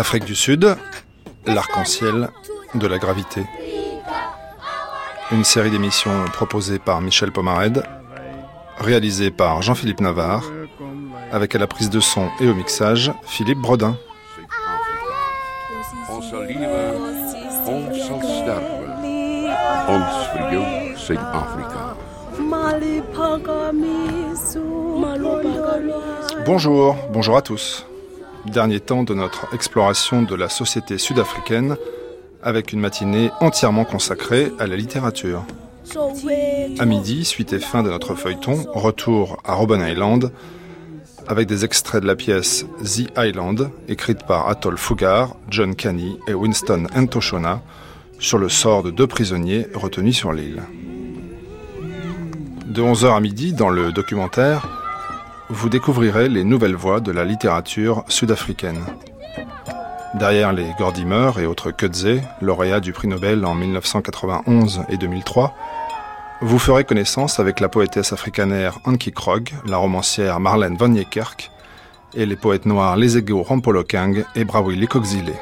Afrique du Sud, l'arc-en-ciel de la gravité. Une série d'émissions proposée par Michel Pomared, réalisée par Jean-Philippe Navarre, avec à la prise de son et au mixage Philippe Brodin. Bonjour, bonjour à tous. Dernier temps de notre exploration de la société sud-africaine avec une matinée entièrement consacrée à la littérature. À midi, suite et fin de notre feuilleton, retour à Robben Island avec des extraits de la pièce The Island, écrite par Atoll Fugard, John Canny et Winston Ntoshona, sur le sort de deux prisonniers retenus sur l'île. De 11h à midi, dans le documentaire, vous découvrirez les nouvelles voies de la littérature sud-africaine. Derrière les Gordimer et autres Kudze, lauréats du prix Nobel en 1991 et 2003, vous ferez connaissance avec la poétesse africanaire Anki Krog, la romancière Marlène Van Niekerk et les poètes noirs Lesego Rampolokang et Brawi Likokzile.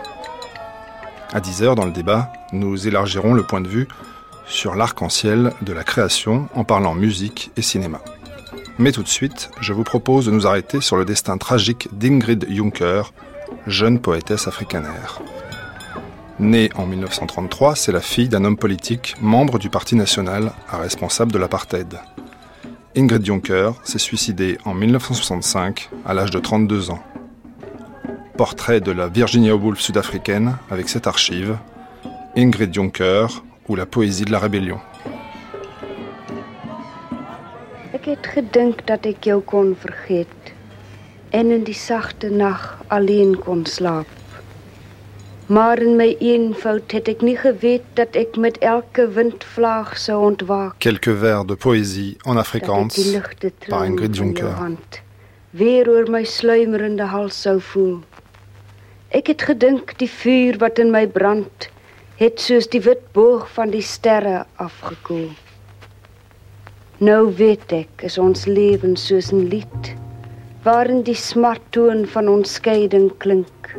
À 10h dans le débat, nous élargirons le point de vue sur l'arc-en-ciel de la création en parlant musique et cinéma. Mais tout de suite, je vous propose de nous arrêter sur le destin tragique d'Ingrid Juncker, jeune poétesse africanaire. Née en 1933, c'est la fille d'un homme politique, membre du Parti national, responsable de l'apartheid. Ingrid Juncker s'est suicidée en 1965 à l'âge de 32 ans. Portrait de la Virginia Woolf sud-africaine avec cette archive, Ingrid Juncker ou la poésie de la rébellion. Het gedink dat ik jou kon vergeet en in die sagte nag alleen kon slaap. Maar in my eenvoud het ek nie geweet dat ek met elke windvlaag sou ontwaak. Quelques vers de poésie en Afrikaans par Ingrid Juncker. hand weer oor my sluimerende hals sou voel. Ek het gedink die vuur wat in my brand het soos die wit boog van die sterre afgekoel. Nou weet ek is ons lewen soos 'n lied waarin die smarttoon van ons skeiding klink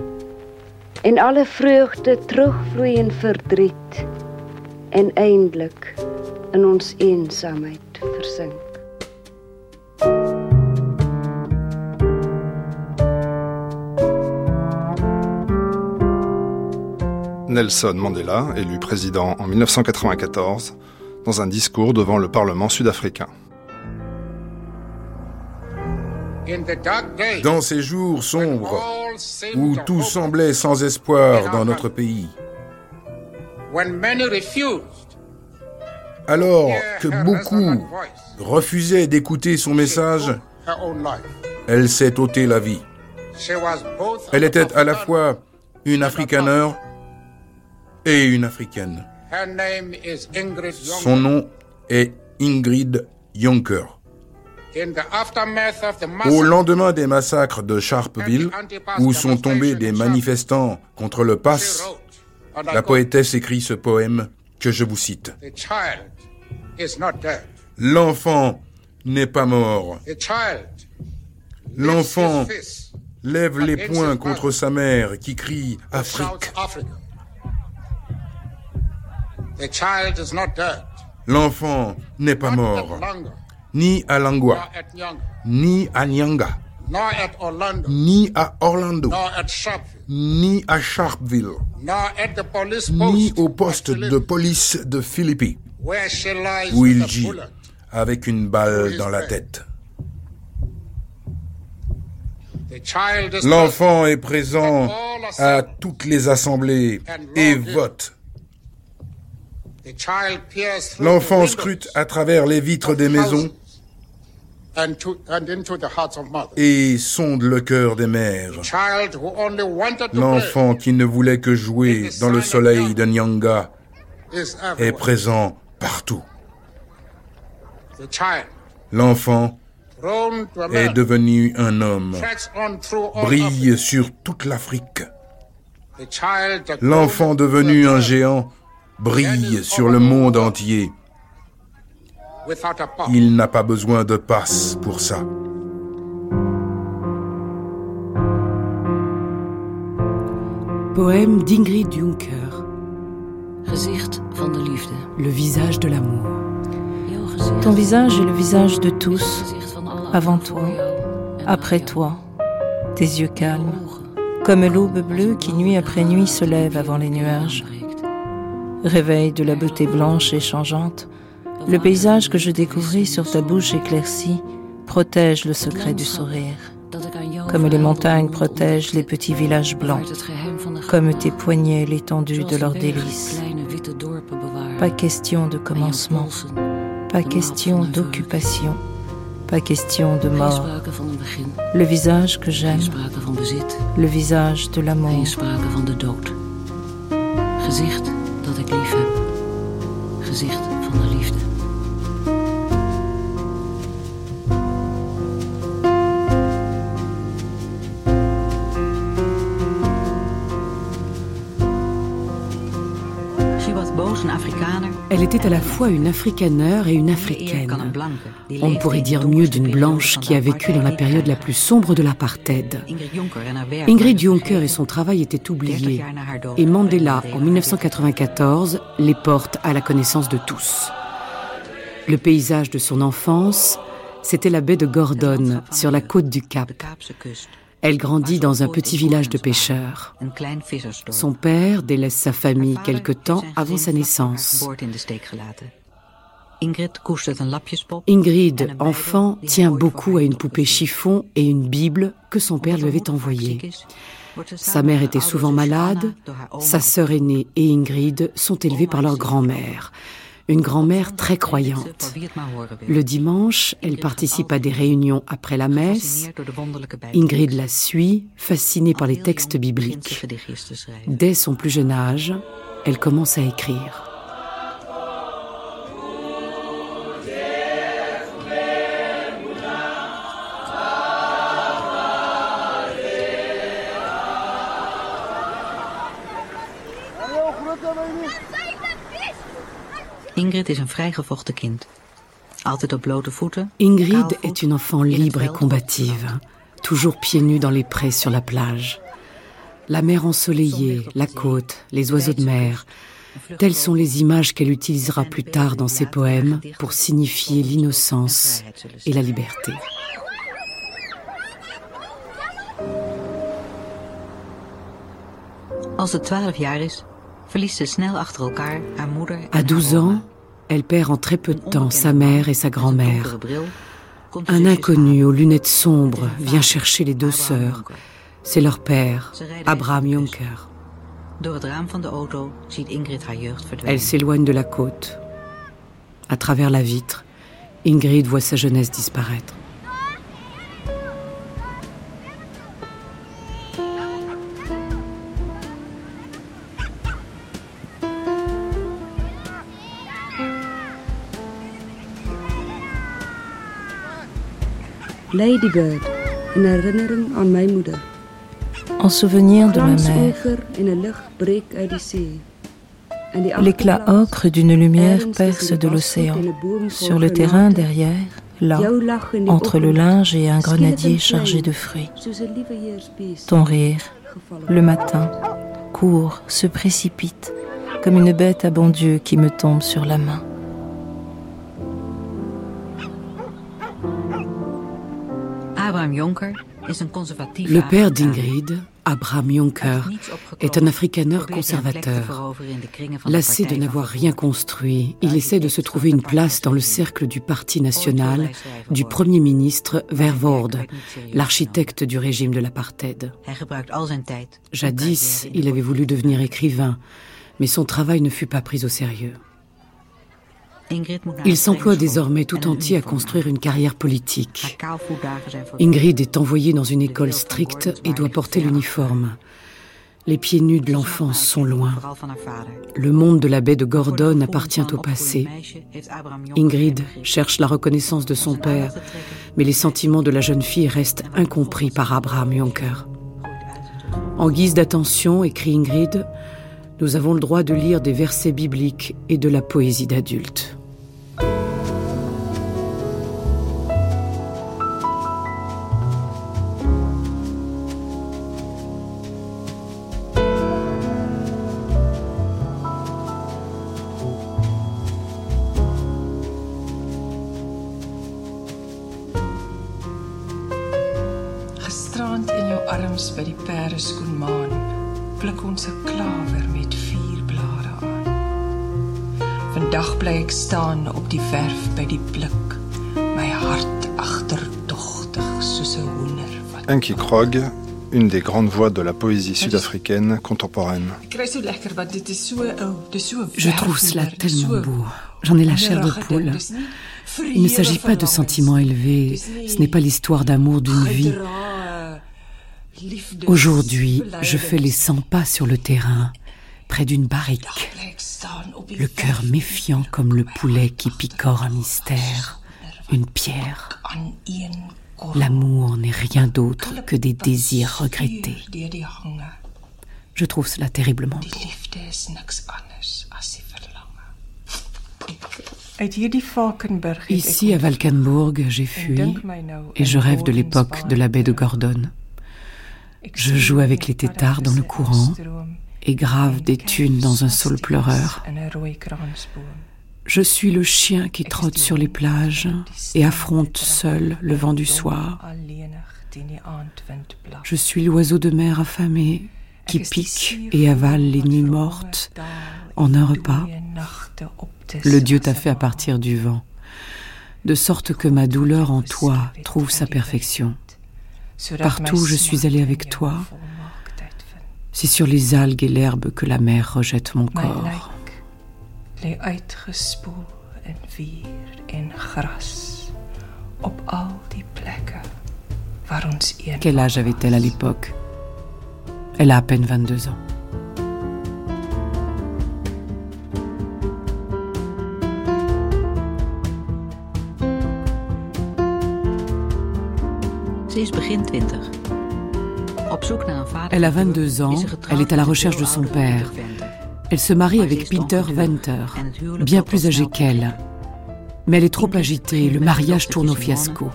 en alle vreugde terugvloei in verdriet en eindelik in ons eensaamheid versink. Nelson Mandela, élu président en 1994, dans un discours devant le Parlement sud-africain. Dans ces jours sombres où tout semblait sans espoir dans notre pays, alors que beaucoup refusaient d'écouter son message, elle s'est ôté la vie. Elle était à la fois une africaneur et une africaine. Son nom est Ingrid Jonker. Au lendemain des massacres de Sharpeville, où sont tombés des manifestants contre le pass, la poétesse écrit ce poème que je vous cite. L'enfant n'est pas mort. L'enfant lève les poings contre sa mère qui crie Afrique. L'enfant n'est pas mort, ni à Langwa, ni à Nyanga, ni à Orlando, ni à Sharpeville, ni au poste de police de Philippi, où il gît avec une balle dans la tête. L'enfant est présent à toutes les assemblées et vote. L'enfant scrute à travers les vitres des maisons et sonde le cœur des mères. L'enfant qui ne voulait que jouer dans le soleil de Nyanga est présent partout. L'enfant est devenu un homme, brille sur toute l'Afrique. L'enfant devenu un géant brille sur le monde entier. Il n'a pas besoin de passe pour ça. Poème d'Ingrid Juncker. Le visage de l'amour. Ton visage est le visage de tous, avant toi, après toi, tes yeux calmes, comme l'aube bleue qui nuit après nuit se lève avant les nuages. Réveil de la beauté blanche et changeante, le paysage que je découvris sur ta bouche éclaircie protège le secret du sourire, comme les montagnes protègent les petits villages blancs, comme tes poignets l'étendue de leurs délices. Pas question de commencement, pas question d'occupation, pas question de mort. Le visage que j'aime, le visage de l'amour. Dat ik lief heb. Gezicht van de liefde. Elle était à la fois une afrikaneur et une africaine. On pourrait dire mieux d'une blanche qui a vécu dans la période la plus sombre de l'apartheid. Ingrid Jonker et son travail étaient oubliés. Et Mandela, en 1994, les porte à la connaissance de tous. Le paysage de son enfance, c'était la baie de Gordon, sur la côte du Cap. Elle grandit dans un petit village de pêcheurs. Son père délaisse sa famille quelque temps avant sa naissance. Ingrid, enfant, tient beaucoup à une poupée chiffon et une Bible que son père lui avait envoyée. Sa mère était souvent malade, sa sœur aînée et Ingrid sont élevées par leur grand-mère une grand-mère très croyante. Le dimanche, elle participe à des réunions après la messe. Ingrid la suit, fascinée par les textes bibliques. Dès son plus jeune âge, elle commence à écrire. Ingrid is een vrijgevochten kind. Altijd op blote voeten. Ingrid est une enfant libre et combative, toujours pieds nus dans les prés sur la plage. La mer ensoleillée, la côte, les oiseaux de mer, telles sont les images qu'elle utilisera plus tard dans ses poèmes pour signifier l'innocence et la liberté. Als het 12 jaar is, verliest ze snel achter elkaar haar moeder. À 12 ans, elle perd en très peu de temps sa mère et sa grand-mère. Un inconnu aux lunettes sombres vient chercher les deux sœurs. C'est leur père, Abraham Jonker. Elle s'éloigne de la côte. À travers la vitre, Ingrid voit sa jeunesse disparaître. Ladybird, in herinnering aan my moeder. En souvenir de ma mère. L'éclat ocre d'une lumière perce de l'océan. Sur le terrain derrière, là, entre le linge et un grenadier chargé de fruits. Ton rire, le matin, court, se précipite, comme une bête à bon Dieu qui me tombe sur la main. Le père d'Ingrid, Abraham Jonker, est un afrikaneur conservateur. Lassé de n'avoir rien construit, il essaie de se trouver une place dans le cercle du Parti national du Premier ministre Verwoerd, l'architecte du régime de l'apartheid. Jadis, il avait voulu devenir écrivain, mais son travail ne fut pas pris au sérieux. Il s'emploie désormais tout entier à construire une carrière politique. Ingrid est envoyée dans une école stricte et doit porter l'uniforme. Les pieds nus de l'enfance sont loin. Le monde de la baie de Gordon appartient au passé. Ingrid cherche la reconnaissance de son père, mais les sentiments de la jeune fille restent incompris par Abraham Jonker. En guise d'attention, écrit Ingrid, nous avons le droit de lire des versets bibliques et de la poésie d'adulte. Enki Krog, une des grandes voix de la poésie sud-africaine contemporaine. Je trouve cela tellement beau. J'en ai la chair de poule. Il ne s'agit pas de sentiments élevés, ce n'est pas l'histoire d'amour d'une vie. Aujourd'hui, je fais les 100 pas sur le terrain, près d'une barrique, le cœur méfiant comme le poulet qui picore un mystère, une pierre. L'amour n'est rien d'autre que des désirs regrettés. Je trouve cela terriblement beau. Ici, à Valkenburg, j'ai fui et je rêve de l'époque de la baie de Gordon. Je joue avec les têtards dans le courant et grave des thunes dans un saule pleureur. Je suis le chien qui trotte sur les plages et affronte seul le vent du soir. Je suis l'oiseau de mer affamé qui pique et avale les nuits mortes en un repas. Le Dieu t'a fait à partir du vent, de sorte que ma douleur en toi trouve sa perfection. Partout où je suis allé avec toi, c'est sur les algues et l'herbe que la mer rejette mon corps. Quel âge avait-elle à l'époque? Elle a à peine 22 ans. Elle a 22 ans, elle est à la recherche de son père. Elle se marie avec Peter Venter, bien plus âgé qu'elle. Mais elle est trop agitée, le mariage tourne au fiasco.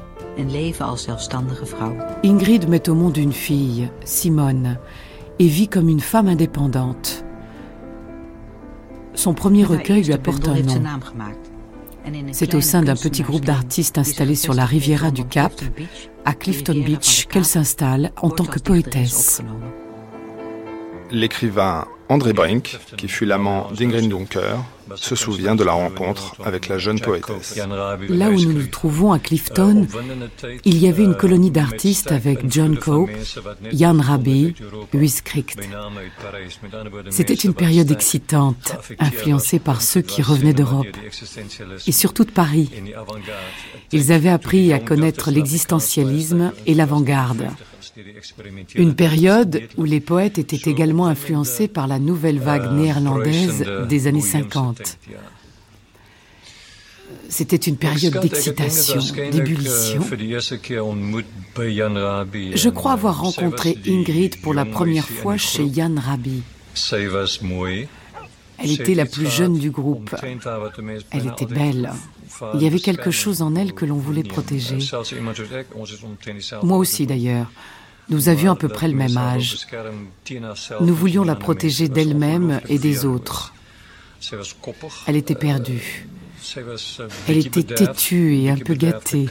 Ingrid met au monde une fille, Simone, et vit comme une femme indépendante. Son premier recueil lui apporte un nom. C'est au sein d'un petit groupe d'artistes installés sur la Riviera du Cap, à Clifton Beach, qu'elle s'installe en tant que poétesse. L'écrivain André Brink, qui fut l'amant d'Ingrid Dunker, se souvient de la rencontre avec la jeune poétesse. Là où nous nous trouvons à Clifton, il y avait une colonie d'artistes avec John Cope, Jan Raby, Louis Kricht. C'était une période excitante, influencée par ceux qui revenaient d'Europe et surtout de Paris. Ils avaient appris à connaître l'existentialisme et l'avant-garde. Une période où les poètes étaient également influencés par la nouvelle vague néerlandaise des années 50. C'était une période d'excitation, d'ébullition. Je crois avoir rencontré Ingrid pour la première fois chez Jan Rabi. Elle était la plus jeune du groupe. Elle était belle. Il y avait quelque chose en elle que l'on voulait protéger. Moi aussi d'ailleurs. Nous avions à peu près le même âge. Nous voulions la protéger d'elle-même et des autres. Elle était perdue. Elle était têtue et un peu gâtée.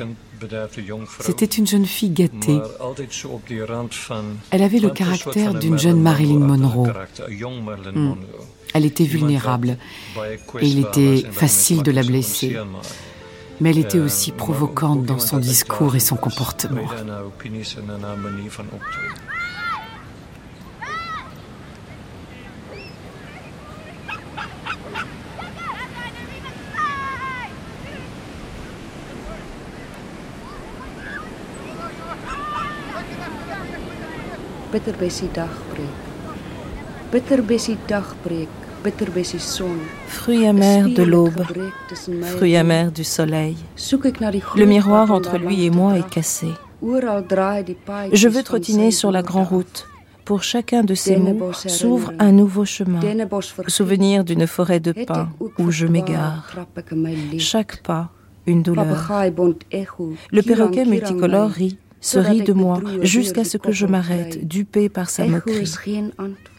C'était une jeune fille gâtée. Elle avait le caractère d'une jeune Marilyn Monroe. Hmm. Elle était vulnérable et il était facile de la blesser mais elle était aussi provocante dans son discours et son comportement. Fruit amer de l'aube, fruit amer du soleil. Le miroir entre lui et moi est cassé. Je veux trottiner sur la grande route. Pour chacun de ces mots s'ouvre un nouveau chemin, souvenir d'une forêt de pins où je m'égare. Chaque pas, une douleur. Le perroquet multicolore rit se rit de moi jusqu'à ce que je m'arrête, dupé par sa moquerie.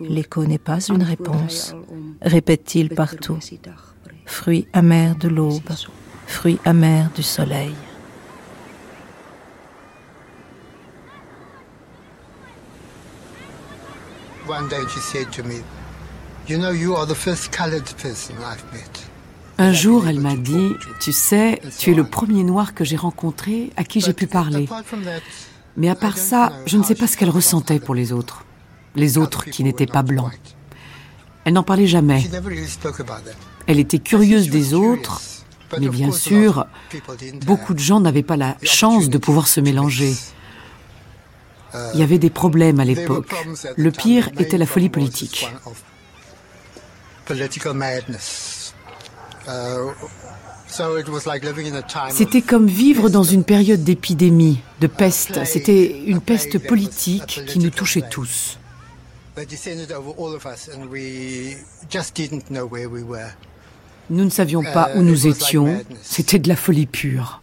L'écho n'est pas une réponse, répète-t-il partout. Fruit amer de l'aube, fruit amer du soleil. Un jour, elle m'a dit, tu sais, tu es le premier noir que j'ai rencontré à qui j'ai pu parler. Mais à part ça, je ne sais pas ce qu'elle ressentait pour les autres, les autres qui n'étaient pas blancs. Elle n'en parlait jamais. Elle était curieuse des autres, mais bien sûr, beaucoup de gens n'avaient pas la chance de pouvoir se mélanger. Il y avait des problèmes à l'époque. Le pire était la folie politique. C'était comme vivre dans une période d'épidémie, de peste. C'était une peste politique qui nous touchait tous. Nous ne savions pas où nous étions. C'était de la folie pure.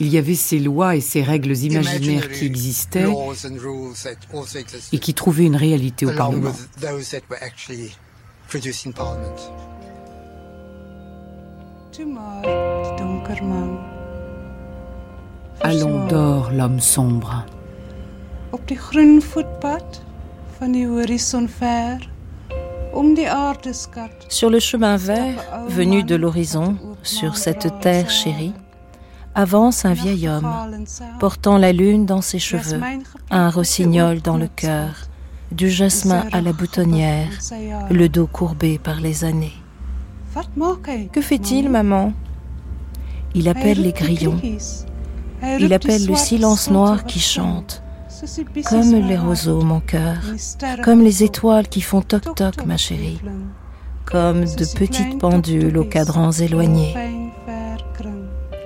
Il y avait ces lois et ces règles imaginaires qui existaient et qui trouvaient une réalité au Parlement. Allons d'or, l'homme sombre. Sur le chemin vert, venu de l'horizon, sur cette terre chérie, avance un vieil homme, portant la lune dans ses cheveux, un rossignol dans le cœur, du jasmin à la boutonnière, le dos courbé par les années. Que fait-il, maman? Il appelle les grillons. Il appelle le silence noir qui chante. Comme les roseaux, mon cœur. Comme les étoiles qui font toc-toc, ma chérie. Comme de petites pendules aux cadrans éloignés.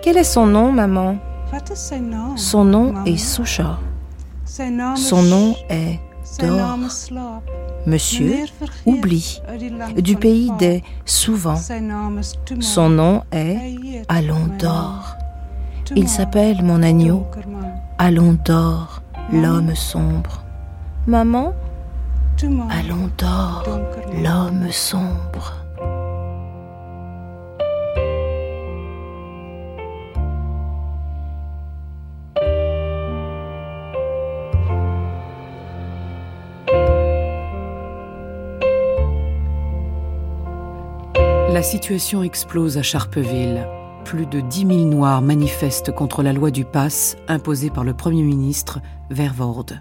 Quel est son nom, maman? Son nom est Soucha. Son nom est Monsieur oublie du pays des souvent. Son nom est Allons d'or. Il s'appelle mon agneau Allons d'or, l'homme sombre. Maman Allons d'or, l'homme sombre. La situation explose à Charpeville. Plus de 10 000 Noirs manifestent contre la loi du pass imposée par le Premier ministre Vervoorde.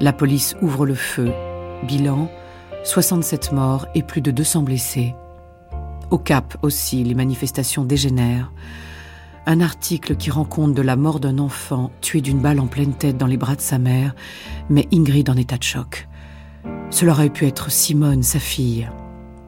La police ouvre le feu. Bilan 67 morts et plus de 200 blessés. Au Cap aussi, les manifestations dégénèrent. Un article qui rend compte de la mort d'un enfant tué d'une balle en pleine tête dans les bras de sa mère, mais Ingrid en état de choc. Cela aurait pu être Simone, sa fille.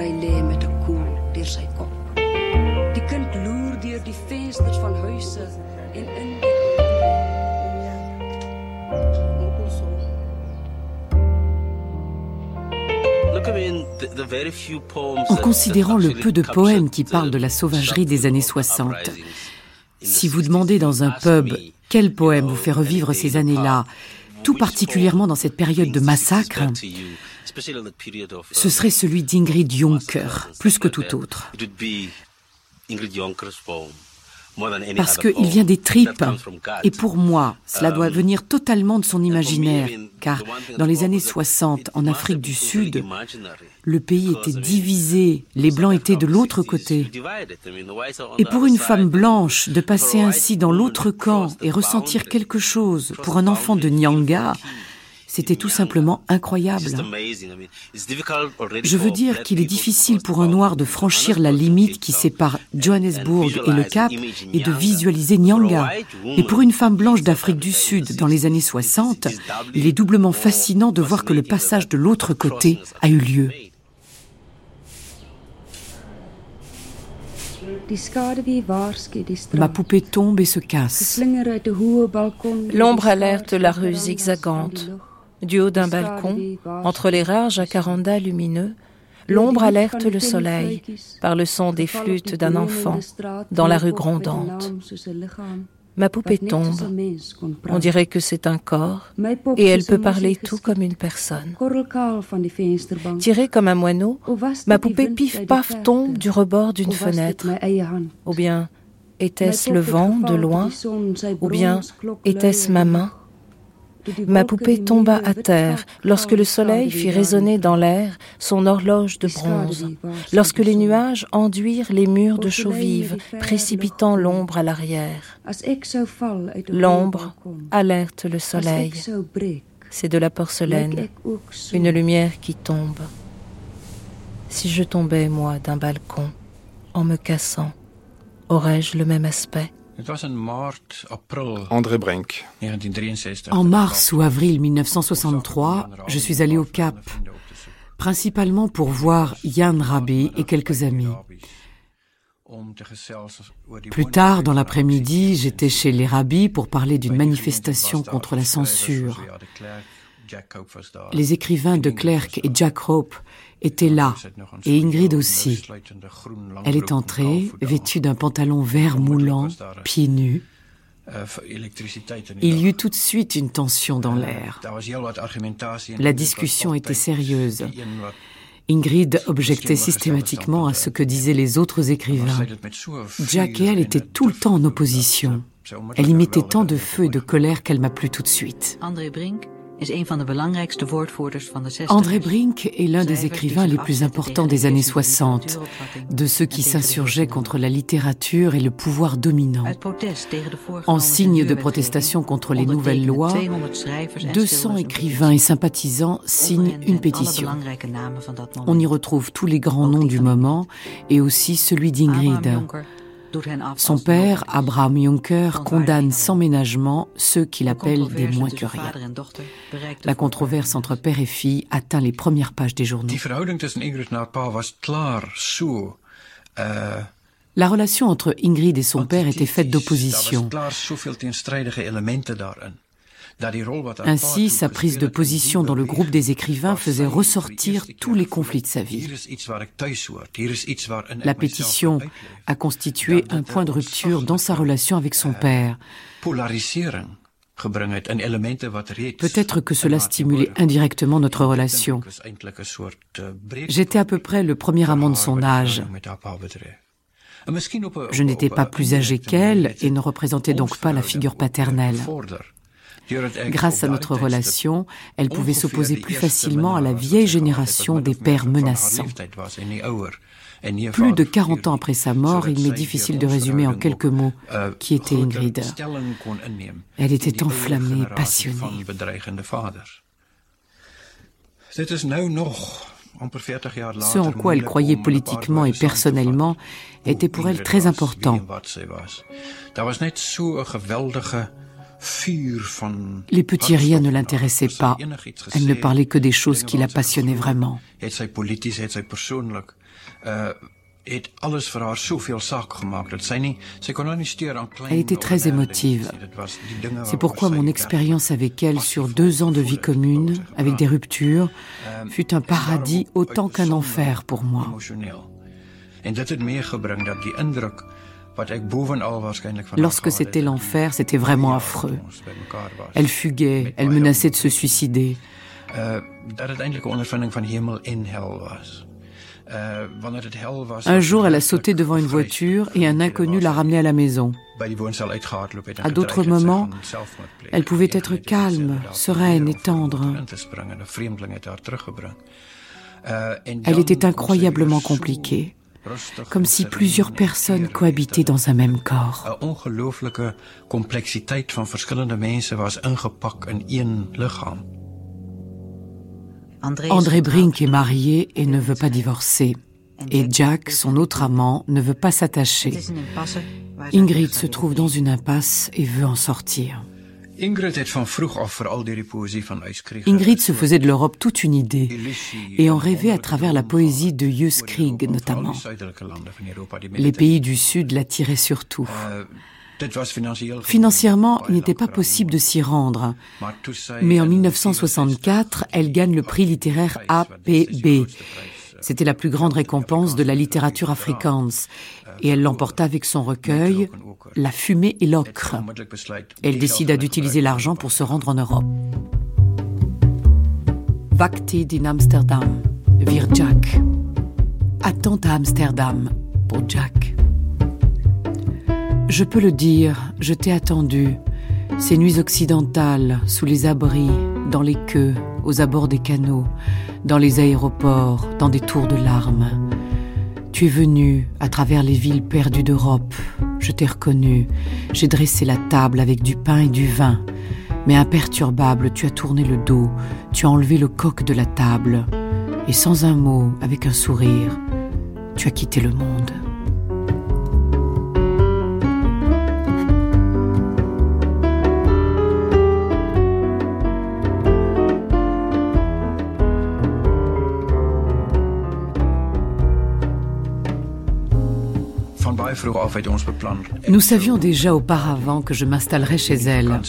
waar hy lê met 'n koel deur sy kop. Die kind loer deur die vensters van huise en in die En considérant le peu de poèmes qui parlent de la sauvagerie des années 60, si vous demandez dans un pub quel poème vous fait revivre ces années-là, tout particulièrement dans cette période de massacre, ce serait celui d'Ingrid Jonker, plus que tout autre. Parce qu'il vient des tripes. Et pour moi, cela doit venir totalement de son imaginaire. Car dans les années 60, en Afrique du Sud, le pays était divisé. Les Blancs étaient de l'autre côté. Et pour une femme blanche, de passer ainsi dans l'autre camp et ressentir quelque chose pour un enfant de Nyanga, c'était tout simplement incroyable. Je veux dire qu'il est difficile pour un noir de franchir la limite qui sépare Johannesburg et le Cap et de visualiser Nyanga. Et pour une femme blanche d'Afrique du Sud dans les années 60, il est doublement fascinant de voir que le passage de l'autre côté a eu lieu. Ma poupée tombe et se casse. L'ombre alerte la rue zigzagante. Du haut d'un balcon, entre les rares jacarandas lumineux, l'ombre alerte le soleil par le son des flûtes d'un enfant dans la rue grondante. Ma poupée tombe. On dirait que c'est un corps et elle peut parler tout comme une personne. Tirée comme un moineau, ma poupée pif-paf tombe du rebord d'une fenêtre. Ou bien était-ce le vent de loin Ou bien était-ce ma main Ma poupée tomba à terre. lorsque le soleil fit résonner dans l'air son horloge de bronze, lorsque les nuages enduirent les murs de chaux vive, précipitant l'ombre à l'arrière. L'ombre alerte le soleil. C'est de la porcelaine, une lumière qui tombe. Si je tombais, moi, d'un balcon, en me cassant, aurais-je le même aspect? André Brink. En mars ou avril 1963, je suis allé au Cap, principalement pour voir Yann Rabé et quelques amis. Plus tard, dans l'après-midi, j'étais chez les rabbis pour parler d'une manifestation contre la censure. Les écrivains de Klerk et Jack Hope était là, et Ingrid aussi. Elle est entrée, vêtue d'un pantalon vert moulant, pieds nus. Il y eut tout de suite une tension dans l'air. La discussion était sérieuse. Ingrid objectait systématiquement à ce que disaient les autres écrivains. Jack et elle étaient tout le temps en opposition. Elle y mettait tant de feu et de colère qu'elle m'a plu tout de suite. André Brink est l'un des écrivains les plus importants des années 60, de ceux qui s'insurgeaient contre la littérature et le pouvoir dominant. En signe de protestation contre les nouvelles lois, 200 écrivains et sympathisants signent une pétition. On y retrouve tous les grands noms du moment et aussi celui d'Ingrid. Son père, Abraham Juncker, condamne sans ménagement ceux qu'il appelle des moins que rien. La controverse entre père et fille atteint les premières pages des journaux. La relation entre Ingrid et son père était faite d'opposition. Ainsi, sa prise de position dans le groupe des écrivains faisait ressortir tous les conflits de sa vie. La pétition a constitué un point de rupture dans sa relation avec son père. Peut-être que cela stimulait indirectement notre relation. J'étais à peu près le premier amant de son âge. Je n'étais pas plus âgé qu'elle et ne représentais donc pas la figure paternelle. Grâce à notre relation, elle pouvait s'opposer plus facilement à la vieille génération des pères menaçants. Plus de 40 ans après sa mort, il m'est difficile de résumer en quelques mots qui était Ingrid. Elle était enflammée, passionnée. Ce en quoi elle croyait politiquement et personnellement était pour elle très important. Les petits riens ne l'intéressaient pas. Elle ne parlait que des choses qui la passionnaient vraiment. Elle était très émotive. C'est pourquoi mon expérience avec elle sur deux ans de vie commune, avec des ruptures, fut un paradis autant qu'un enfer pour moi. Lorsque c'était l'enfer, c'était vraiment affreux. Elle fuguait, elle menaçait de se suicider. Un jour, elle a sauté devant une voiture et un inconnu l'a ramenée à la maison. À d'autres moments, elle pouvait être calme, sereine et tendre. Elle était incroyablement compliquée comme si plusieurs personnes cohabitaient dans un même corps. André Brink est marié et ne veut pas divorcer. Et Jack, son autre amant, ne veut pas s'attacher. Ingrid se trouve dans une impasse et veut en sortir. Ingrid se faisait de l'Europe toute une idée et en rêvait à travers la poésie de Jus notamment. Les pays du Sud l'attiraient surtout. Financièrement, il n'était pas possible de s'y rendre. Mais en 1964, elle gagne le prix littéraire APB. C'était la plus grande récompense de la littérature afrikaans. Et elle l'emporta avec son recueil La fumée et l'ocre. Elle décida d'utiliser l'argent pour se rendre en Europe. Vakti in Amsterdam, vir Jack. Attente à Amsterdam pour Jack. Je peux le dire, je t'ai attendu. Ces nuits occidentales, sous les abris, dans les queues, aux abords des canaux, dans les aéroports, dans des tours de larmes. Tu es venu à travers les villes perdues d'Europe. Je t'ai reconnu. J'ai dressé la table avec du pain et du vin. Mais imperturbable, tu as tourné le dos. Tu as enlevé le coq de la table. Et sans un mot, avec un sourire, tu as quitté le monde. Nous savions déjà auparavant que je m'installerais chez elle.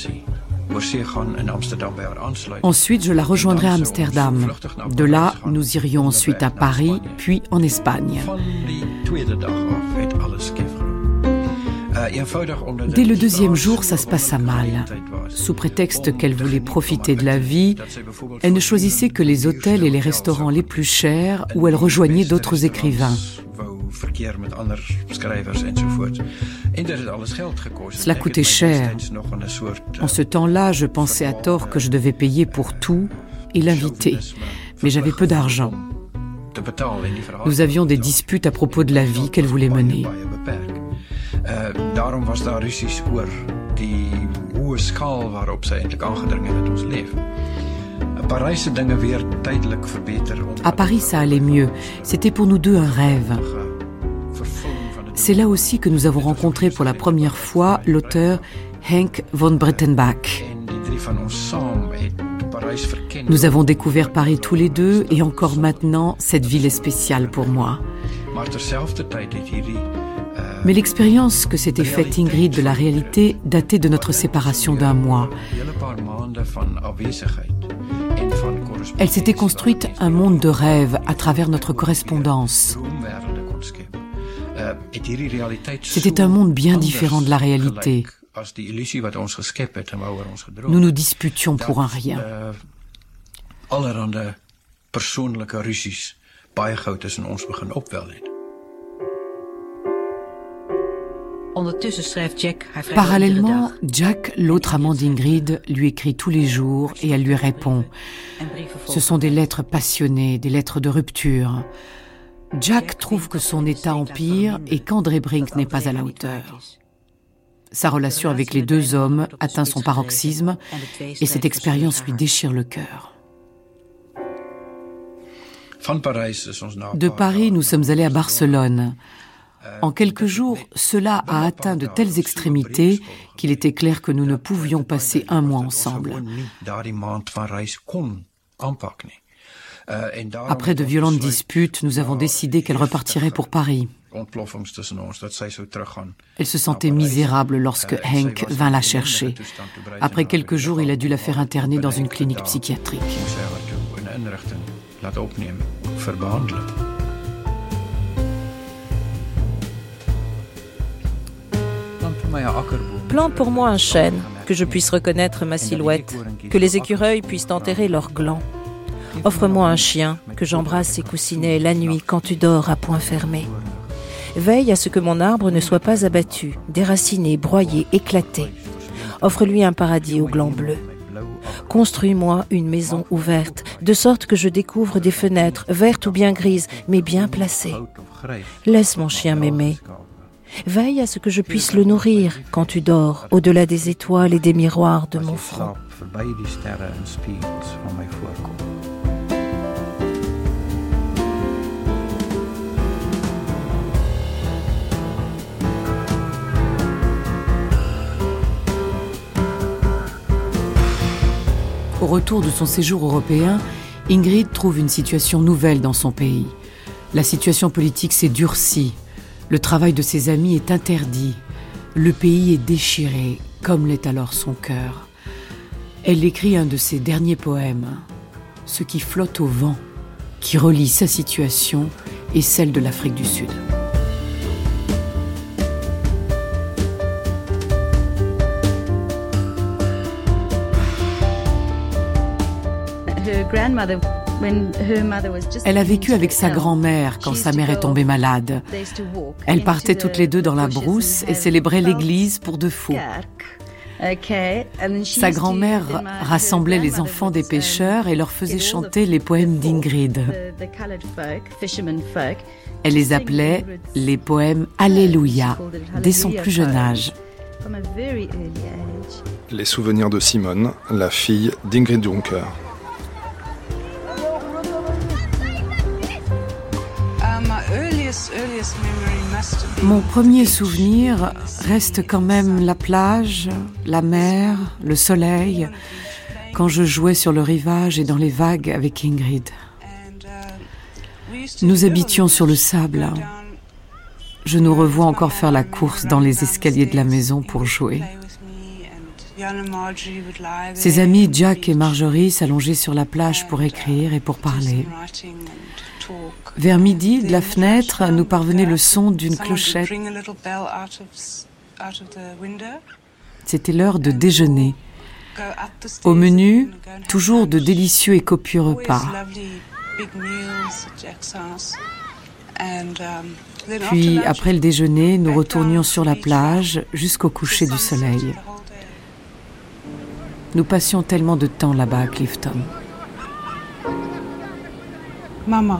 Ensuite, je la rejoindrai à Amsterdam. De là, nous irions ensuite à Paris, puis en Espagne. Dès le deuxième jour, ça se passa mal. Sous prétexte qu'elle voulait profiter de la vie, elle ne choisissait que les hôtels et les restaurants les plus chers où elle rejoignait d'autres écrivains. Cela coûtait cher. En ce temps-là, je pensais à tort que je devais payer pour tout et l'inviter, mais j'avais peu d'argent. Nous avions des disputes à propos de la vie qu'elle voulait mener. À Paris, ça allait mieux. C'était pour nous deux un rêve. C'est là aussi que nous avons rencontré pour la première fois l'auteur Henk von Brettenbach. Nous avons découvert Paris tous les deux et encore maintenant, cette ville est spéciale pour moi. Mais l'expérience que s'était faite Ingrid de la réalité datait de notre séparation d'un mois. Elle s'était construite un monde de rêve à travers notre correspondance. C'était un monde bien différent de la réalité. Nous nous disputions pour un rien. Parallèlement, Jack, l'autre amant d'Ingrid, lui écrit tous les jours et elle lui répond. Ce sont des lettres passionnées, des lettres de rupture. Jack trouve que son état empire et qu'André Brink n'est pas à la hauteur. Sa relation avec les deux hommes atteint son paroxysme et cette expérience lui déchire le cœur. De Paris, nous sommes allés à Barcelone. En quelques jours, cela a atteint de telles extrémités qu'il était clair que nous ne pouvions passer un mois ensemble. Après de violentes disputes, nous avons décidé qu'elle repartirait pour Paris. Elle se sentait misérable lorsque Henk vint la chercher. Après quelques jours, il a dû la faire interner dans une clinique psychiatrique. Plante pour moi un chêne, que je puisse reconnaître ma silhouette, que les écureuils puissent enterrer leurs glands. Offre-moi un chien, que j'embrasse ses coussinets la nuit quand tu dors à point fermé. Veille à ce que mon arbre ne soit pas abattu, déraciné, broyé, éclaté. Offre-lui un paradis au gland bleu. Construis-moi une maison ouverte, de sorte que je découvre des fenêtres, vertes ou bien grises, mais bien placées. Laisse mon chien m'aimer. Veille à ce que je puisse le nourrir quand tu dors, au-delà des étoiles et des miroirs de mon front. Retour de son séjour européen, Ingrid trouve une situation nouvelle dans son pays. La situation politique s'est durcie. Le travail de ses amis est interdit. Le pays est déchiré, comme l'est alors son cœur. Elle écrit un de ses derniers poèmes, Ce qui flotte au vent, qui relie sa situation et celle de l'Afrique du Sud. Elle a vécu avec sa grand-mère quand sa mère est tombée malade. Elles partaient toutes les deux dans la brousse et célébraient l'église pour de faux. Sa grand-mère rassemblait les enfants des pêcheurs et leur faisait chanter les poèmes d'Ingrid. Elle les appelait les poèmes Alléluia dès son plus jeune âge. Les souvenirs de Simone, la fille d'Ingrid Juncker. Mon premier souvenir reste quand même la plage, la mer, le soleil, quand je jouais sur le rivage et dans les vagues avec Ingrid. Nous habitions sur le sable. Je nous revois encore faire la course dans les escaliers de la maison pour jouer. Ses amis Jack et Marjorie s'allongeaient sur la plage pour écrire et pour parler. Vers midi, de la fenêtre, nous parvenait le son d'une clochette. C'était l'heure de déjeuner. Au menu, toujours de délicieux et copieux repas. Puis, après le déjeuner, nous retournions sur la plage jusqu'au coucher du soleil. Nous passions tellement de temps là-bas à Clifton. Mama.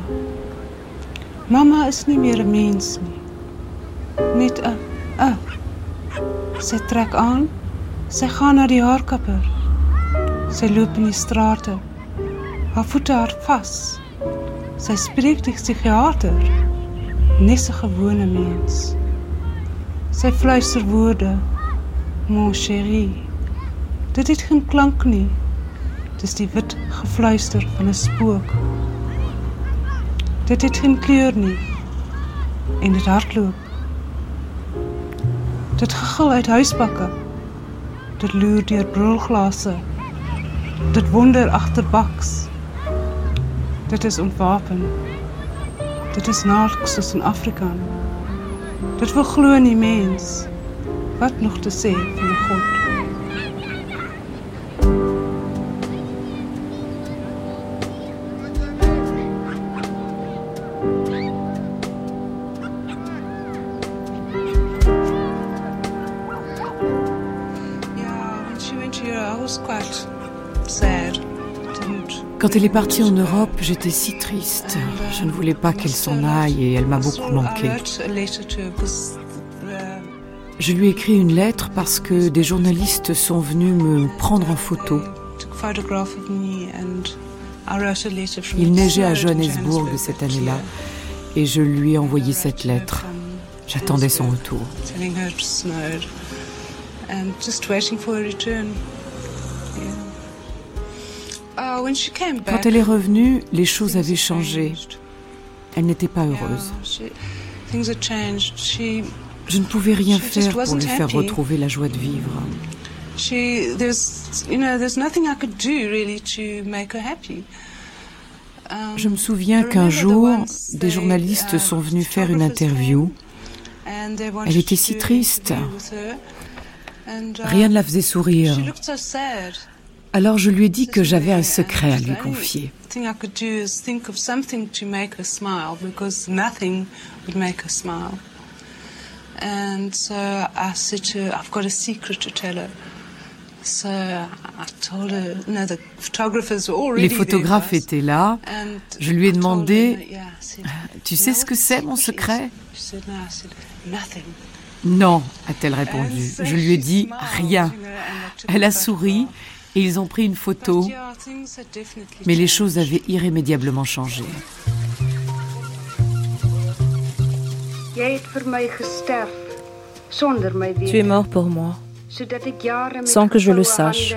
Mama is nie meer 'n mens nie. Net 'n 'n Sy trek aan. Sy gaan na die haarkapper. Sy loop in die strate. Haar voete haar vas. Sy spreek die psigiater. Nes 'n gewone mens. Woorde. Mon chéri. Dit het geen klank nie. Dis die wit gefluister van 'n spook. Dit het geen kleur nie. En dit hardloop. Dit gegil uit huisbakke. Dit loer deur brilglase. Dit wonder agter baks. Dit is ontwapen. Dit is naaks soos in Afrika. Dit wil glo in die mens. Wat nog te sê van die God? Quand elle est partie en Europe, j'étais si triste. Je ne voulais pas qu'elle s'en aille et elle m'a beaucoup manqué. Je lui ai écrit une lettre parce que des journalistes sont venus me prendre en photo. Il neigeait à Johannesburg cette année-là et je lui ai envoyé cette lettre. J'attendais son retour. Quand elle est revenue, les choses avaient changé. Elle n'était pas heureuse. Je ne pouvais rien faire pour lui faire retrouver la joie de vivre. Je me souviens qu'un jour, des journalistes sont venus faire une interview. Elle était si triste. Rien ne la faisait sourire. Alors je lui ai dit que j'avais un secret à lui confier. Les photographes étaient là. Je lui ai demandé, tu sais ce que c'est mon secret? Non, a-t-elle répondu. Je lui ai dit rien. Elle a souri et ils ont pris une photo. Mais les choses avaient irrémédiablement changé. Tu es mort pour moi, sans que je le sache.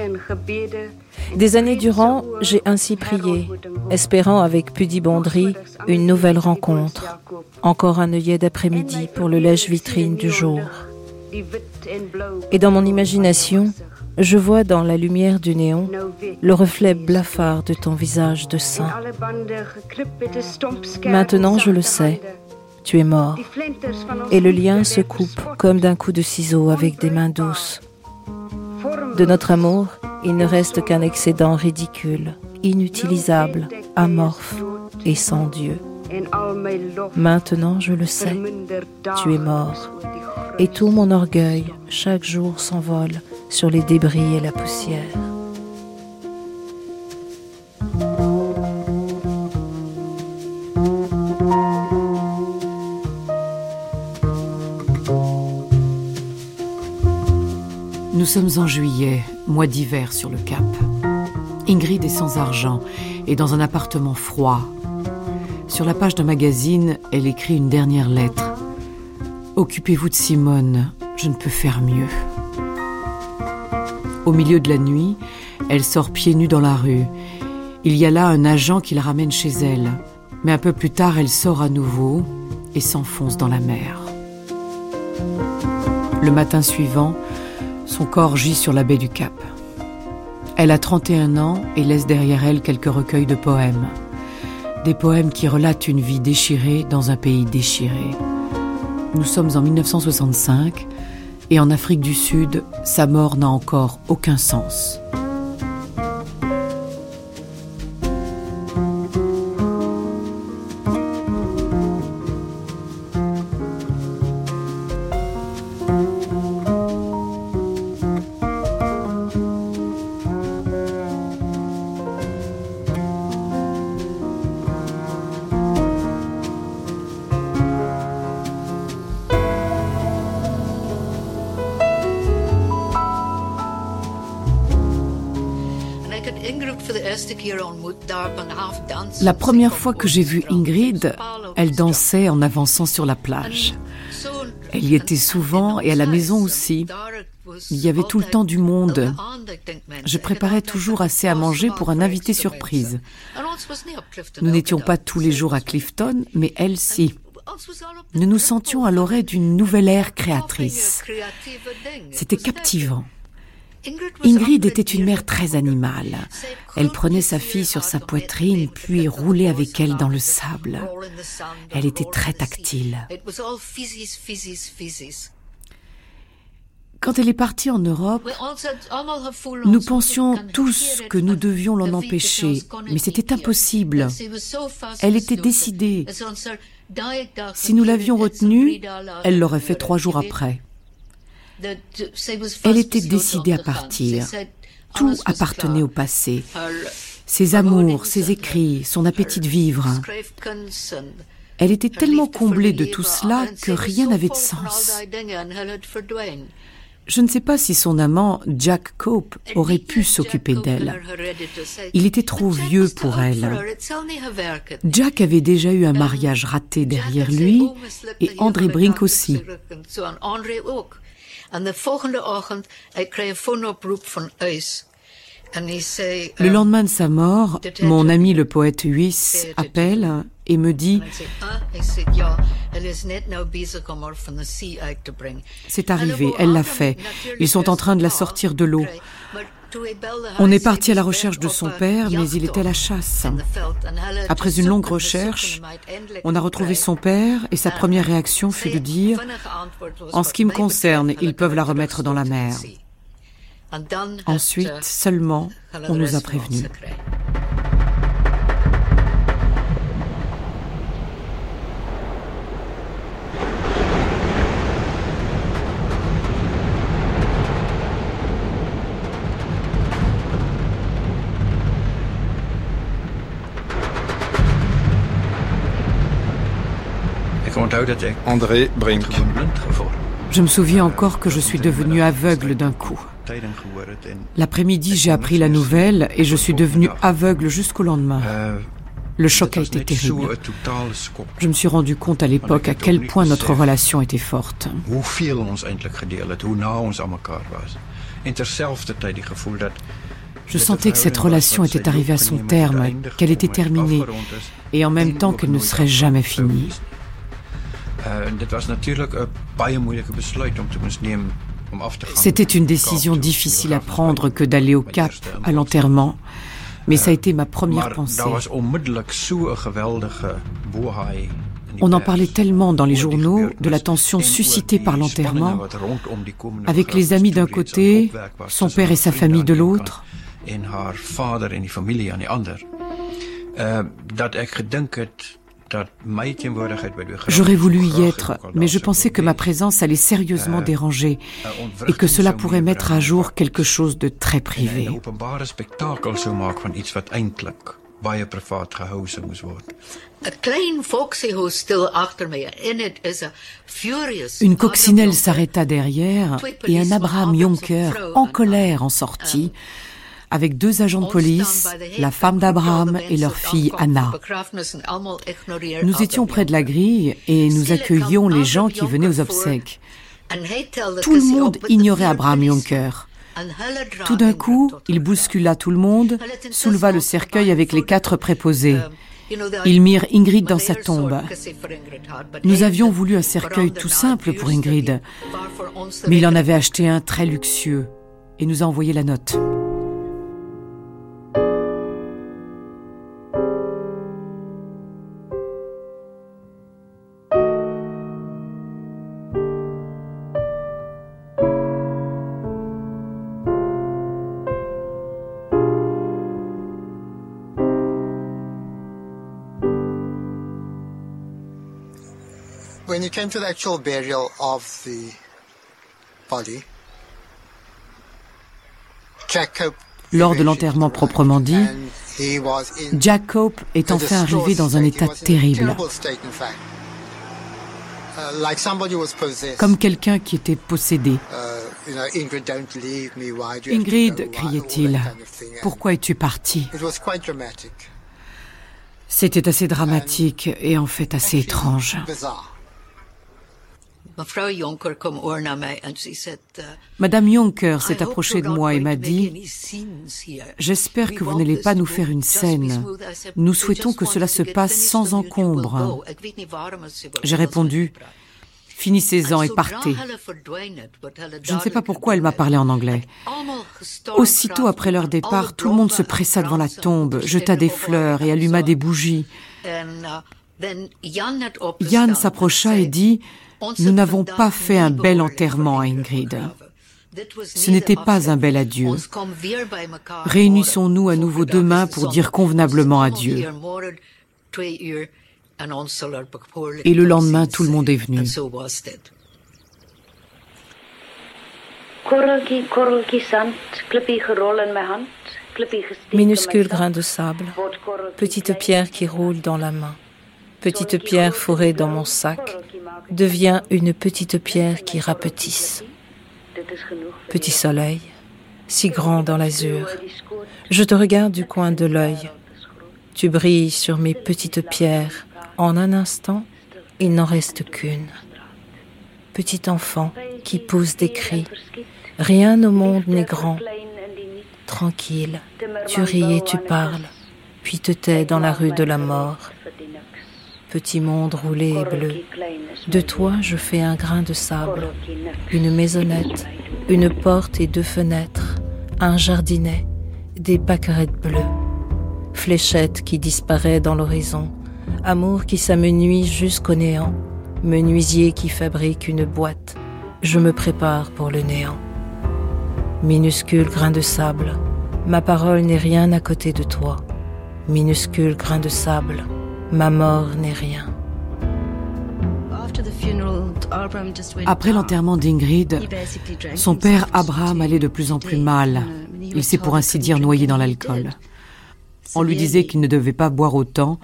Des années durant, j'ai ainsi prié, espérant avec pudibonderie une nouvelle rencontre, encore un œillet d'après-midi pour le lèche-vitrine du jour. Et dans mon imagination, je vois dans la lumière du néon le reflet blafard de ton visage de saint. Maintenant, je le sais, tu es mort. Et le lien se coupe comme d'un coup de ciseau avec des mains douces. De notre amour, il ne reste qu'un excédent ridicule, inutilisable, amorphe et sans Dieu. Maintenant, je le sais, tu es mort. Et tout mon orgueil, chaque jour, s'envole sur les débris et la poussière. Nous sommes en juillet, mois d'hiver sur le Cap. Ingrid est sans argent et dans un appartement froid. Sur la page d'un magazine, elle écrit une dernière lettre. Occupez-vous de Simone, je ne peux faire mieux. Au milieu de la nuit, elle sort pieds nus dans la rue. Il y a là un agent qui la ramène chez elle. Mais un peu plus tard, elle sort à nouveau et s'enfonce dans la mer. Le matin suivant, son corps gît sur la baie du Cap. Elle a 31 ans et laisse derrière elle quelques recueils de poèmes. Des poèmes qui relatent une vie déchirée dans un pays déchiré. Nous sommes en 1965 et en Afrique du Sud, sa mort n'a encore aucun sens. La première fois que j'ai vu Ingrid, elle dansait en avançant sur la plage. Elle y était souvent et à la maison aussi. Il y avait tout le temps du monde. Je préparais toujours assez à manger pour un invité surprise. Nous n'étions pas tous les jours à Clifton, mais elle si. Nous nous sentions à l'oreille d'une nouvelle ère créatrice. C'était captivant. Ingrid était une mère très animale. Elle prenait sa fille sur sa poitrine, puis roulait avec elle dans le sable. Elle était très tactile. Quand elle est partie en Europe, nous pensions tous que nous devions l'en empêcher, mais c'était impossible. Elle était décidée. Si nous l'avions retenue, elle l'aurait fait trois jours après. Elle était décidée à partir. Tout appartenait au passé. Ses amours, ses écrits, son appétit de vivre. Elle était tellement comblée de tout cela que rien n'avait de sens. Je ne sais pas si son amant, Jack Cope, aurait pu s'occuper d'elle. Il était trop vieux pour elle. Jack avait déjà eu un mariage raté derrière lui et André Brink aussi. Le lendemain de sa mort, mon ami le poète Huys appelle et me dit C'est arrivé, elle l'a fait. Ils sont en train de la sortir de l'eau. On est parti à la recherche de son père, mais il était à la chasse. Après une longue recherche, on a retrouvé son père et sa première réaction fut de dire ⁇ En ce qui me concerne, ils peuvent la remettre dans la mer. Ensuite, seulement, on nous a prévenus. André Brink. Je me souviens encore que je suis devenu aveugle d'un coup. L'après-midi, j'ai appris la nouvelle et je suis devenu aveugle jusqu'au lendemain. Le choc a été terrible. Je me suis rendu compte à l'époque à quel point notre relation était forte. Je sentais que cette relation était arrivée à son terme, qu'elle était terminée, et en même temps qu'elle ne serait jamais finie. C'était une décision difficile à prendre que d'aller au Cap à l'enterrement, mais ça a été ma première pensée. On en parlait tellement dans les journaux de la tension suscitée par l'enterrement, avec les amis d'un côté, son père et sa famille de l'autre. J'aurais voulu y être, mais je pensais que ma présence allait sérieusement déranger et que cela pourrait mettre à jour quelque chose de très privé. Une coccinelle s'arrêta derrière et un Abraham Jonker, en colère, en sortit avec deux agents de police, la femme d'Abraham et leur fille Anna. Nous étions près de la grille et nous accueillions les gens qui venaient aux obsèques. Tout le monde ignorait Abraham Jonker. Tout d'un coup, il bouscula tout le monde, souleva le cercueil avec les quatre préposés. Ils mirent Ingrid dans sa tombe. Nous avions voulu un cercueil tout simple pour Ingrid, mais il en avait acheté un très luxueux et nous a envoyé la note. Lors de l'enterrement proprement dit, Jack Cope est enfin arrivé dans un état terrible. Uh, Comme quelqu'un qui était possédé. Uh, Ingrid, criait-il, pourquoi es-tu parti? C'était assez dramatique et en fait assez étrange. Madame Jonker s'est approchée de moi et m'a dit J'espère que vous n'allez pas nous faire une scène. Nous souhaitons que cela se passe sans encombre. J'ai répondu Finissez-en et partez. Je ne sais pas pourquoi elle m'a parlé en anglais. Aussitôt après leur départ, tout le monde se pressa devant la tombe, jeta des fleurs et alluma des bougies. Yann uh, s'approcha et dit nous n'avons pas fait un bel enterrement à Ingrid. Ce n'était pas un bel adieu. Réunissons-nous à nouveau demain pour dire convenablement adieu. Et le lendemain, tout le monde est venu. Minuscule grain de sable, petite pierre qui roule dans la main, petite pierre fourrée dans mon sac, devient une petite pierre qui rapetisse. Petit soleil, si grand dans l'azur, je te regarde du coin de l'œil. Tu brilles sur mes petites pierres. En un instant, il n'en reste qu'une. Petit enfant qui pousse des cris. Rien au monde n'est grand. Tranquille, tu ris et tu parles, puis te tais dans la rue de la mort petit monde roulé et bleu. De toi, je fais un grain de sable, une maisonnette, une porte et deux fenêtres, un jardinet, des pâquerettes bleues, fléchette qui disparaît dans l'horizon, amour qui s'amenuise jusqu'au néant, menuisier qui fabrique une boîte, je me prépare pour le néant. Minuscule grain de sable, ma parole n'est rien à côté de toi. Minuscule grain de sable, Ma mort n'est rien. Après l'enterrement d'Ingrid, son père Abraham allait de plus en plus mal. Il s'est pour ainsi dire noyé dans l'alcool. On lui disait qu'il ne devait pas boire autant,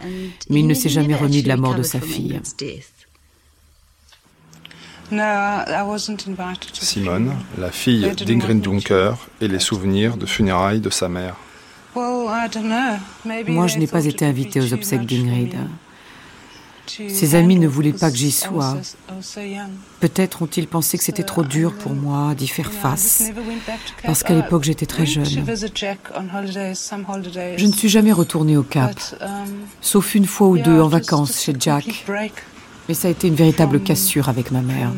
mais il ne s'est jamais remis de la mort de sa fille. Simone, la fille d'Ingrid Dunker, et les souvenirs de funérailles de sa mère. Moi, je n'ai pas été invitée aux obsèques d'Ingrid. Ses amis ne voulaient pas que j'y sois. Peut-être ont-ils pensé que c'était trop dur pour moi d'y faire face, parce qu'à l'époque j'étais très jeune. Je ne suis jamais retournée au Cap, um, sauf une fois ou deux en vacances chez Jack. Mais ça a été une véritable cassure avec ma mère.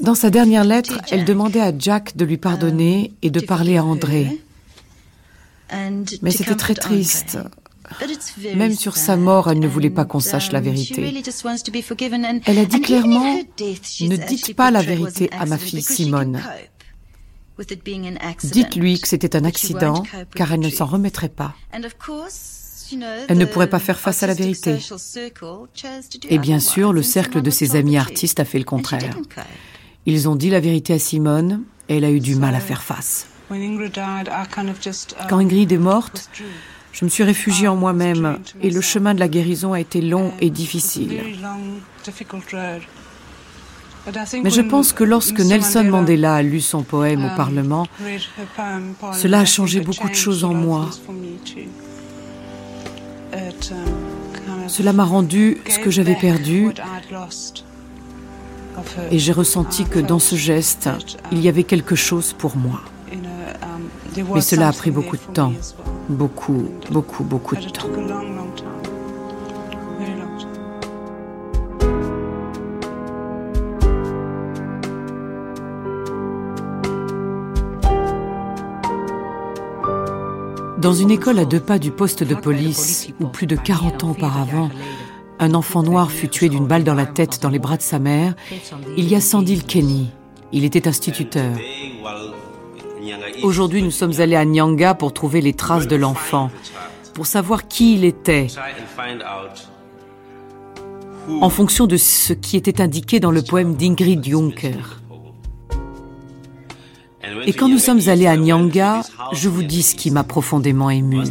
Dans sa dernière lettre, elle demandait à Jack de lui pardonner et de parler à André. Mais c'était très triste. Même sur sa mort, elle ne voulait pas qu'on sache la vérité. Elle a dit clairement, ne dites pas la vérité à ma fille Simone. Dites-lui que c'était un accident, car elle ne s'en remettrait pas. Elle ne pourrait pas faire face à la vérité. Et bien sûr, le cercle de ses amis artistes a fait le contraire. Ils ont dit la vérité à Simone et elle a eu du mal à faire face. Quand Ingrid est morte, je me suis réfugiée en moi-même et le chemin de la guérison a été long et difficile. Mais je pense que lorsque Nelson Mandela a lu son poème au Parlement, cela a changé beaucoup de choses en moi. Cela m'a rendu ce que j'avais perdu et j'ai ressenti que dans ce geste, il y avait quelque chose pour moi. Mais cela a pris beaucoup de temps, beaucoup, beaucoup, beaucoup de temps. Dans une école à deux pas du poste de police, où plus de 40 ans auparavant, un enfant noir fut tué d'une balle dans la tête dans les bras de sa mère, il y a Sandil Kenny. Il était instituteur. Aujourd'hui, nous sommes allés à Nyanga pour trouver les traces de l'enfant, pour savoir qui il était, en fonction de ce qui était indiqué dans le poème d'Ingrid Juncker. Et quand nous sommes allés à Nyanga, je vous dis ce qui m'a profondément ému.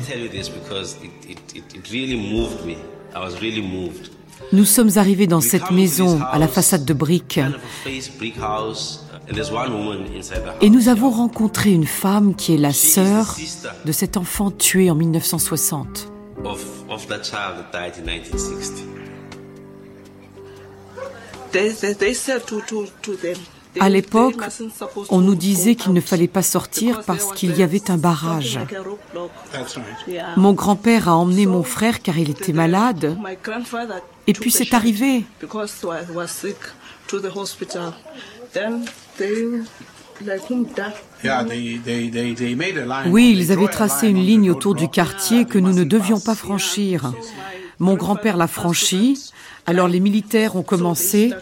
Nous sommes arrivés dans cette maison à la façade de briques. et nous avons rencontré une femme qui est la sœur de cet enfant tué en 1960. À l'époque, on nous disait qu'il ne fallait pas sortir parce qu'il y avait un barrage. Mon grand-père a emmené mon frère car il était malade. Et puis c'est arrivé. Oui, ils avaient tracé une ligne autour du quartier que nous ne devions pas franchir. Mon grand-père l'a franchi, alors les militaires ont commencé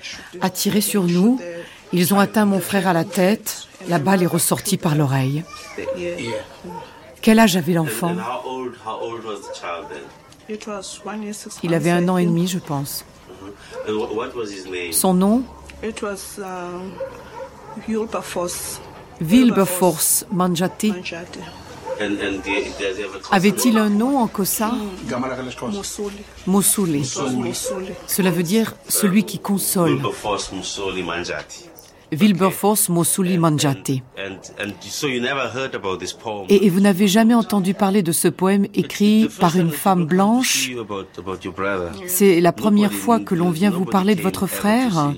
à tirer sur nous. Ils ont atteint mon frère à la tête, la balle est ressortie par l'oreille. Quel âge avait l'enfant? Il avait un an et demi, je pense. Son nom? Wilberforce. Manjati. Avait-il un nom en Kosa Moussouli. Cela veut dire celui qui console. Wilberforce Moussouli Manjati. Et vous n'avez jamais entendu parler de ce poème écrit par une femme blanche? C'est la première fois que l'on vient vous parler de votre frère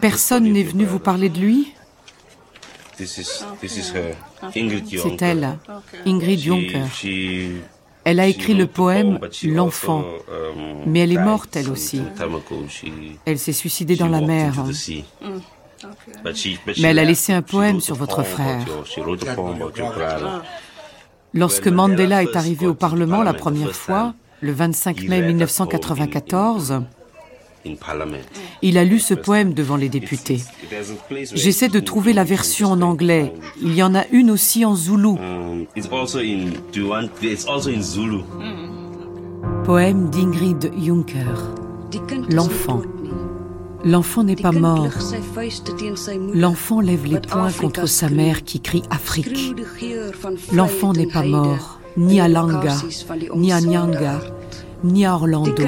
Personne n'est venu vous parler de lui? C'est elle, Ingrid Juncker. Elle a écrit le poème L'enfant, mais elle est morte elle aussi. Elle s'est suicidée dans la mer. Mais elle a laissé un poème sur votre frère. Lorsque Mandela est arrivé au Parlement la première fois, le 25 mai 1994, il a lu ce poème devant les députés. J'essaie de trouver la version en anglais. Il y en a une aussi en zoulou. Poème d'Ingrid Juncker. L'enfant. L'enfant n'est pas mort. L'enfant lève les poings contre sa mère qui crie Afrique. L'enfant n'est pas mort, ni à Langa, ni à Nyanga, ni à Orlando,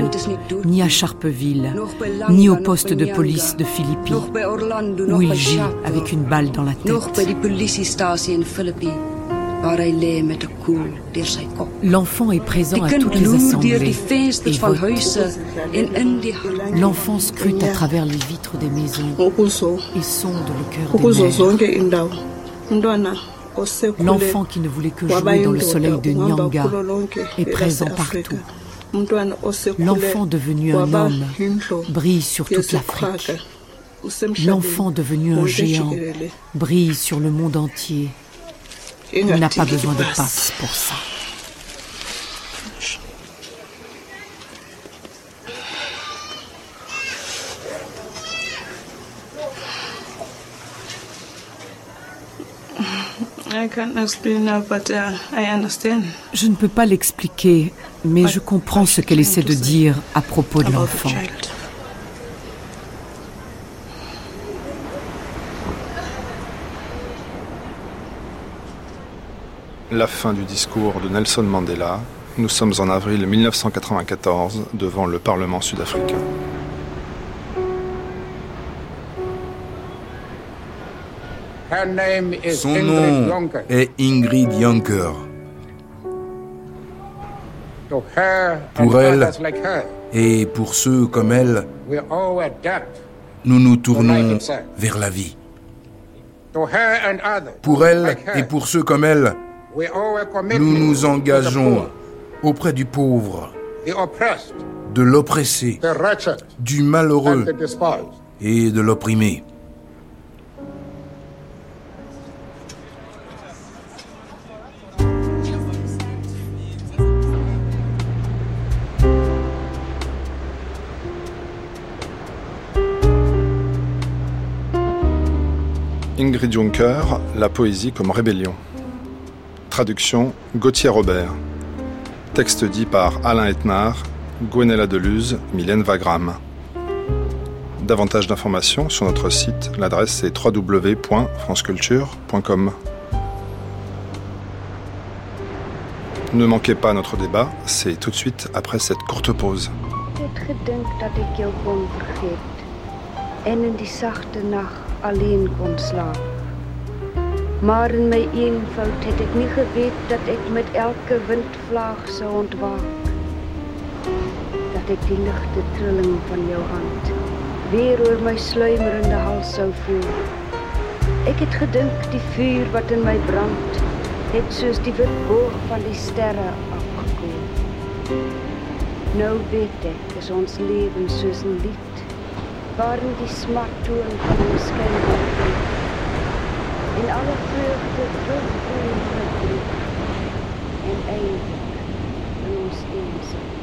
ni à Charpeville, ni au poste de police de Philippi, où il gît avec une balle dans la tête. L'enfant est présent à toutes les assemblées L'enfant scrute à travers les vitres des maisons et sonde le cœur des mères. L'enfant qui ne voulait que jouer dans le soleil de Nyanga est présent partout. L'enfant devenu un homme brille sur toute l'Afrique. L'enfant devenu un géant brille sur le monde entier. Il n'a pas besoin de passe pour ça. Je ne peux pas l'expliquer, mais je comprends ce qu'elle essaie de dire à propos de l'enfant. La fin du discours de Nelson Mandela. Nous sommes en avril 1994 devant le Parlement sud-africain. Son nom est Ingrid Jonker. Pour elle et pour ceux comme elle, nous nous tournons vers la vie. Pour elle et pour ceux comme elle, nous nous engageons auprès du pauvre, de l'oppressé, du malheureux et de l'opprimé. Ingrid Juncker, La poésie comme rébellion. Traduction Gauthier Robert. Texte dit par Alain Etmar, Gwenella Deluz, Mylène Wagram. Davantage d'informations sur notre site, l'adresse est www.franceculture.com. Ne manquez pas notre débat, c'est tout de suite après cette courte pause. Maar in my eenvoud het ek nie geweet dat ek met elke windvlaag sou ontwaak. Dat ek die ligte trilling van jou hand weer oor my sluimerende hals sou voel. Ek het gedink die vuur wat in my brand het soos die wit boog van die sterre afgekoel. Nou weet ek, is ons lewe soos 'n lied waren die smarttoon van een schijnbaar In alle real good, good friend and Asia, those.